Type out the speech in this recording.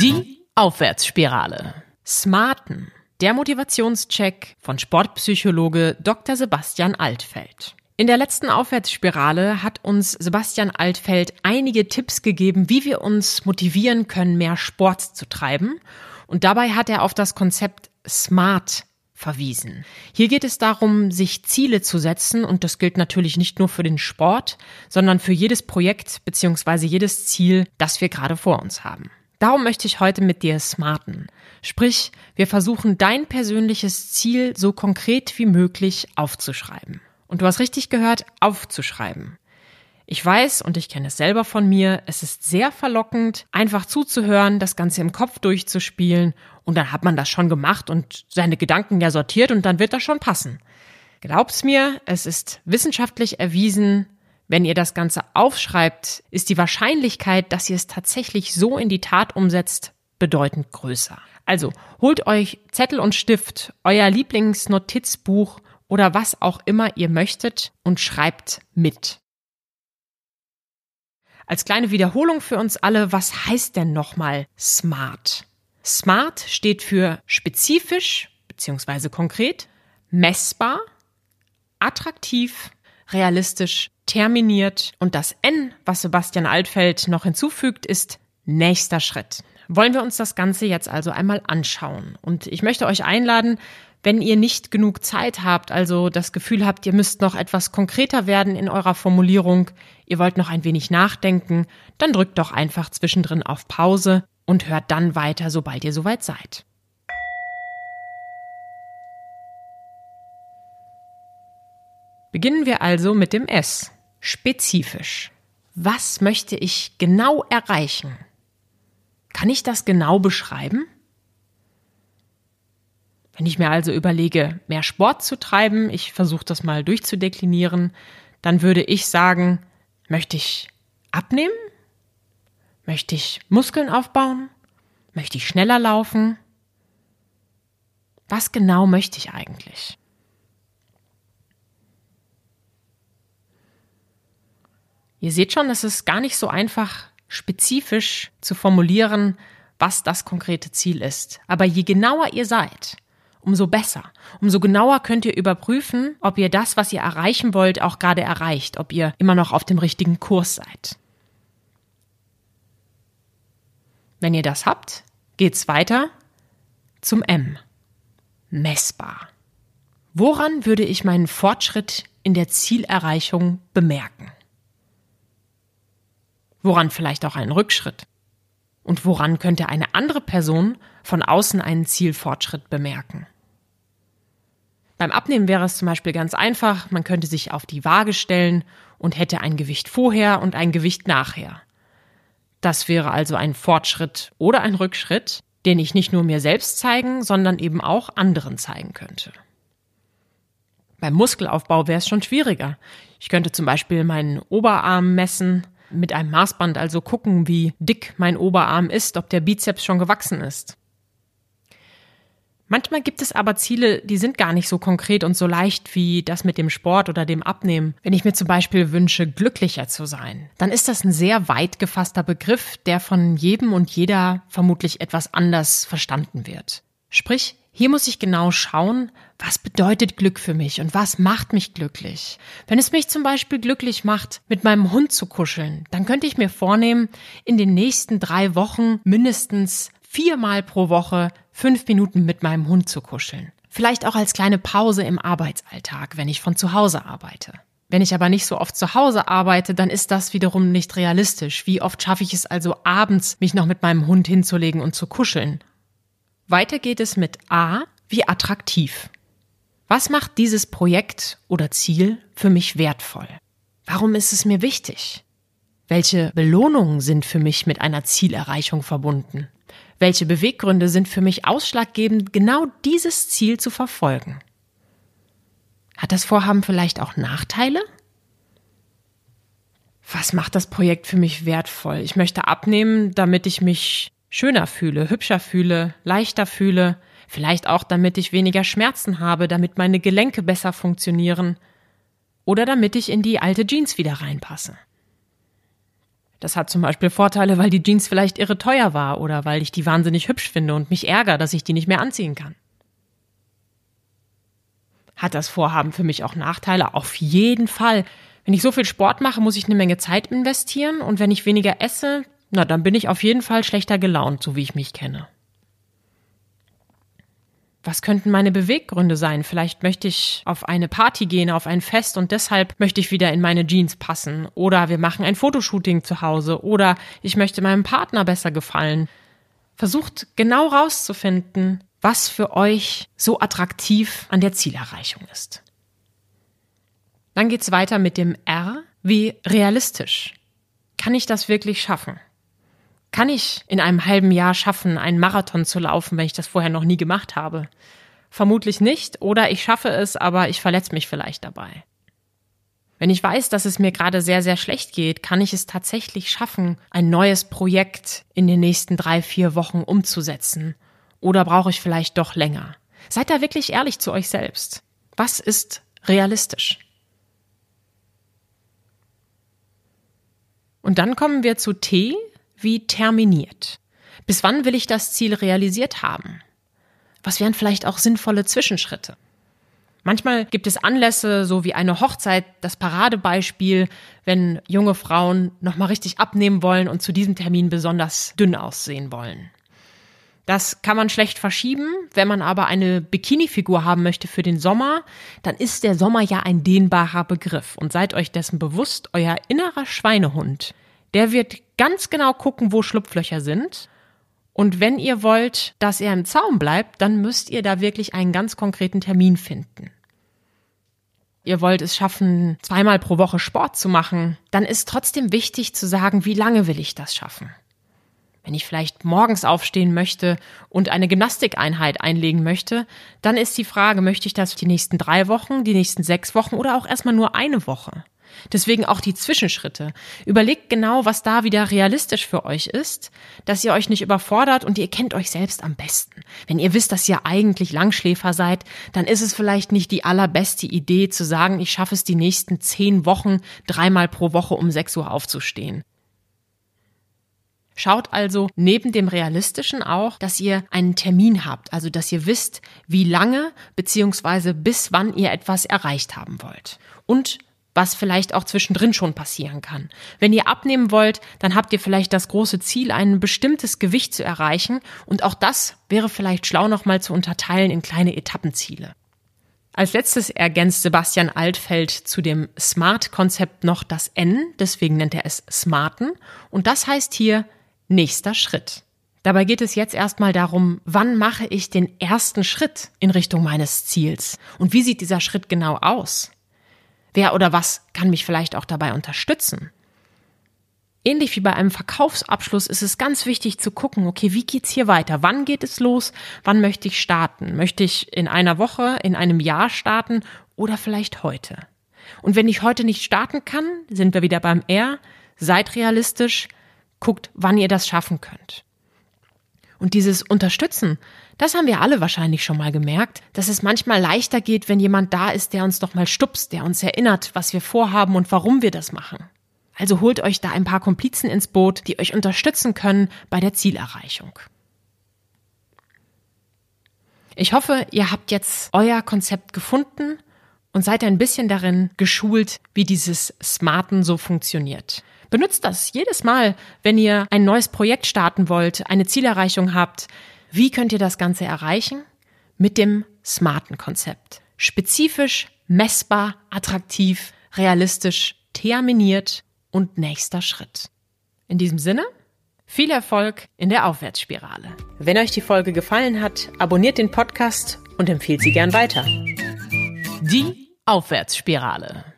Die Aufwärtsspirale. Smarten. Der Motivationscheck von Sportpsychologe Dr. Sebastian Altfeld. In der letzten Aufwärtsspirale hat uns Sebastian Altfeld einige Tipps gegeben, wie wir uns motivieren können, mehr Sport zu treiben. Und dabei hat er auf das Konzept SMART verwiesen. Hier geht es darum, sich Ziele zu setzen und das gilt natürlich nicht nur für den Sport, sondern für jedes Projekt bzw. jedes Ziel, das wir gerade vor uns haben. Darum möchte ich heute mit dir smarten. Sprich, wir versuchen dein persönliches Ziel so konkret wie möglich aufzuschreiben. Und du hast richtig gehört, aufzuschreiben. Ich weiß und ich kenne es selber von mir, es ist sehr verlockend, einfach zuzuhören, das Ganze im Kopf durchzuspielen und dann hat man das schon gemacht und seine Gedanken ja sortiert und dann wird das schon passen. Glaub's mir, es ist wissenschaftlich erwiesen, wenn ihr das Ganze aufschreibt, ist die Wahrscheinlichkeit, dass ihr es tatsächlich so in die Tat umsetzt, bedeutend größer. Also holt euch Zettel und Stift, euer Lieblingsnotizbuch oder was auch immer ihr möchtet und schreibt mit. Als kleine Wiederholung für uns alle, was heißt denn nochmal SMART? SMART steht für spezifisch bzw. konkret, messbar, attraktiv, realistisch, terminiert und das N, was Sebastian Altfeld noch hinzufügt, ist nächster Schritt. Wollen wir uns das Ganze jetzt also einmal anschauen. Und ich möchte euch einladen, wenn ihr nicht genug Zeit habt, also das Gefühl habt, ihr müsst noch etwas konkreter werden in eurer Formulierung, ihr wollt noch ein wenig nachdenken, dann drückt doch einfach zwischendrin auf Pause und hört dann weiter, sobald ihr soweit seid. Beginnen wir also mit dem S. Spezifisch. Was möchte ich genau erreichen? Kann ich das genau beschreiben? Wenn ich mir also überlege, mehr Sport zu treiben, ich versuche das mal durchzudeklinieren, dann würde ich sagen, möchte ich abnehmen? Möchte ich Muskeln aufbauen? Möchte ich schneller laufen? Was genau möchte ich eigentlich? Ihr seht schon, es ist gar nicht so einfach, spezifisch zu formulieren, was das konkrete Ziel ist. Aber je genauer ihr seid, umso besser. Umso genauer könnt ihr überprüfen, ob ihr das, was ihr erreichen wollt, auch gerade erreicht, ob ihr immer noch auf dem richtigen Kurs seid. Wenn ihr das habt, geht's weiter zum M. Messbar. Woran würde ich meinen Fortschritt in der Zielerreichung bemerken? Woran vielleicht auch einen Rückschritt? Und woran könnte eine andere Person von außen einen Zielfortschritt bemerken? Beim Abnehmen wäre es zum Beispiel ganz einfach, man könnte sich auf die Waage stellen und hätte ein Gewicht vorher und ein Gewicht nachher. Das wäre also ein Fortschritt oder ein Rückschritt, den ich nicht nur mir selbst zeigen, sondern eben auch anderen zeigen könnte. Beim Muskelaufbau wäre es schon schwieriger. Ich könnte zum Beispiel meinen Oberarm messen, mit einem Maßband also gucken, wie dick mein Oberarm ist, ob der Bizeps schon gewachsen ist. Manchmal gibt es aber Ziele, die sind gar nicht so konkret und so leicht wie das mit dem Sport oder dem Abnehmen. Wenn ich mir zum Beispiel wünsche, glücklicher zu sein, dann ist das ein sehr weit gefasster Begriff, der von jedem und jeder vermutlich etwas anders verstanden wird. Sprich, hier muss ich genau schauen, was bedeutet Glück für mich und was macht mich glücklich. Wenn es mich zum Beispiel glücklich macht, mit meinem Hund zu kuscheln, dann könnte ich mir vornehmen, in den nächsten drei Wochen mindestens viermal pro Woche fünf Minuten mit meinem Hund zu kuscheln. Vielleicht auch als kleine Pause im Arbeitsalltag, wenn ich von zu Hause arbeite. Wenn ich aber nicht so oft zu Hause arbeite, dann ist das wiederum nicht realistisch. Wie oft schaffe ich es also abends, mich noch mit meinem Hund hinzulegen und zu kuscheln? Weiter geht es mit A wie attraktiv. Was macht dieses Projekt oder Ziel für mich wertvoll? Warum ist es mir wichtig? Welche Belohnungen sind für mich mit einer Zielerreichung verbunden? Welche Beweggründe sind für mich ausschlaggebend, genau dieses Ziel zu verfolgen? Hat das Vorhaben vielleicht auch Nachteile? Was macht das Projekt für mich wertvoll? Ich möchte abnehmen, damit ich mich schöner fühle, hübscher fühle, leichter fühle, vielleicht auch damit ich weniger Schmerzen habe, damit meine Gelenke besser funktionieren oder damit ich in die alte Jeans wieder reinpasse. Das hat zum Beispiel Vorteile, weil die Jeans vielleicht irre teuer war oder weil ich die wahnsinnig hübsch finde und mich ärgere, dass ich die nicht mehr anziehen kann. Hat das Vorhaben für mich auch Nachteile? Auf jeden Fall. Wenn ich so viel Sport mache, muss ich eine Menge Zeit investieren und wenn ich weniger esse, na, dann bin ich auf jeden Fall schlechter gelaunt, so wie ich mich kenne. Was könnten meine Beweggründe sein? Vielleicht möchte ich auf eine Party gehen, auf ein Fest und deshalb möchte ich wieder in meine Jeans passen. Oder wir machen ein Fotoshooting zu Hause. Oder ich möchte meinem Partner besser gefallen. Versucht genau rauszufinden, was für euch so attraktiv an der Zielerreichung ist. Dann geht's weiter mit dem R wie realistisch. Kann ich das wirklich schaffen? Kann ich in einem halben Jahr schaffen, einen Marathon zu laufen, wenn ich das vorher noch nie gemacht habe? Vermutlich nicht, oder ich schaffe es, aber ich verletze mich vielleicht dabei. Wenn ich weiß, dass es mir gerade sehr, sehr schlecht geht, kann ich es tatsächlich schaffen, ein neues Projekt in den nächsten drei, vier Wochen umzusetzen? Oder brauche ich vielleicht doch länger? Seid da wirklich ehrlich zu euch selbst. Was ist realistisch? Und dann kommen wir zu T wie terminiert. Bis wann will ich das Ziel realisiert haben? Was wären vielleicht auch sinnvolle Zwischenschritte? Manchmal gibt es Anlässe, so wie eine Hochzeit, das Paradebeispiel, wenn junge Frauen nochmal richtig abnehmen wollen und zu diesem Termin besonders dünn aussehen wollen. Das kann man schlecht verschieben. Wenn man aber eine Bikini-Figur haben möchte für den Sommer, dann ist der Sommer ja ein dehnbarer Begriff. Und seid euch dessen bewusst, euer innerer Schweinehund, der wird ganz genau gucken, wo Schlupflöcher sind. Und wenn ihr wollt, dass er im Zaum bleibt, dann müsst ihr da wirklich einen ganz konkreten Termin finden. Ihr wollt es schaffen, zweimal pro Woche Sport zu machen, dann ist trotzdem wichtig zu sagen, wie lange will ich das schaffen? Wenn ich vielleicht morgens aufstehen möchte und eine Gymnastikeinheit einlegen möchte, dann ist die Frage, möchte ich das die nächsten drei Wochen, die nächsten sechs Wochen oder auch erstmal nur eine Woche? Deswegen auch die Zwischenschritte. Überlegt genau, was da wieder realistisch für euch ist, dass ihr euch nicht überfordert und ihr kennt euch selbst am besten. Wenn ihr wisst, dass ihr eigentlich Langschläfer seid, dann ist es vielleicht nicht die allerbeste Idee zu sagen, ich schaffe es die nächsten zehn Wochen dreimal pro Woche um sechs Uhr aufzustehen. Schaut also neben dem Realistischen auch, dass ihr einen Termin habt, also dass ihr wisst, wie lange beziehungsweise bis wann ihr etwas erreicht haben wollt. Und was vielleicht auch zwischendrin schon passieren kann. Wenn ihr abnehmen wollt, dann habt ihr vielleicht das große Ziel, ein bestimmtes Gewicht zu erreichen und auch das wäre vielleicht schlau nochmal zu unterteilen in kleine Etappenziele. Als letztes ergänzt Sebastian Altfeld zu dem Smart-Konzept noch das N, deswegen nennt er es Smarten und das heißt hier nächster Schritt. Dabei geht es jetzt erstmal darum, wann mache ich den ersten Schritt in Richtung meines Ziels und wie sieht dieser Schritt genau aus? Wer oder was kann mich vielleicht auch dabei unterstützen? Ähnlich wie bei einem Verkaufsabschluss ist es ganz wichtig zu gucken, okay, wie geht's hier weiter? Wann geht es los? Wann möchte ich starten? Möchte ich in einer Woche, in einem Jahr starten oder vielleicht heute? Und wenn ich heute nicht starten kann, sind wir wieder beim R. Seid realistisch, guckt, wann ihr das schaffen könnt. Und dieses Unterstützen, das haben wir alle wahrscheinlich schon mal gemerkt, dass es manchmal leichter geht, wenn jemand da ist, der uns doch mal stupst, der uns erinnert, was wir vorhaben und warum wir das machen. Also holt euch da ein paar Komplizen ins Boot, die euch unterstützen können bei der Zielerreichung. Ich hoffe, ihr habt jetzt euer Konzept gefunden und seid ein bisschen darin geschult, wie dieses Smarten so funktioniert. Benutzt das jedes Mal, wenn ihr ein neues Projekt starten wollt, eine Zielerreichung habt. Wie könnt ihr das Ganze erreichen? Mit dem smarten Konzept. Spezifisch, messbar, attraktiv, realistisch, terminiert und nächster Schritt. In diesem Sinne, viel Erfolg in der Aufwärtsspirale. Wenn euch die Folge gefallen hat, abonniert den Podcast und empfehlt sie gern weiter. Die Aufwärtsspirale.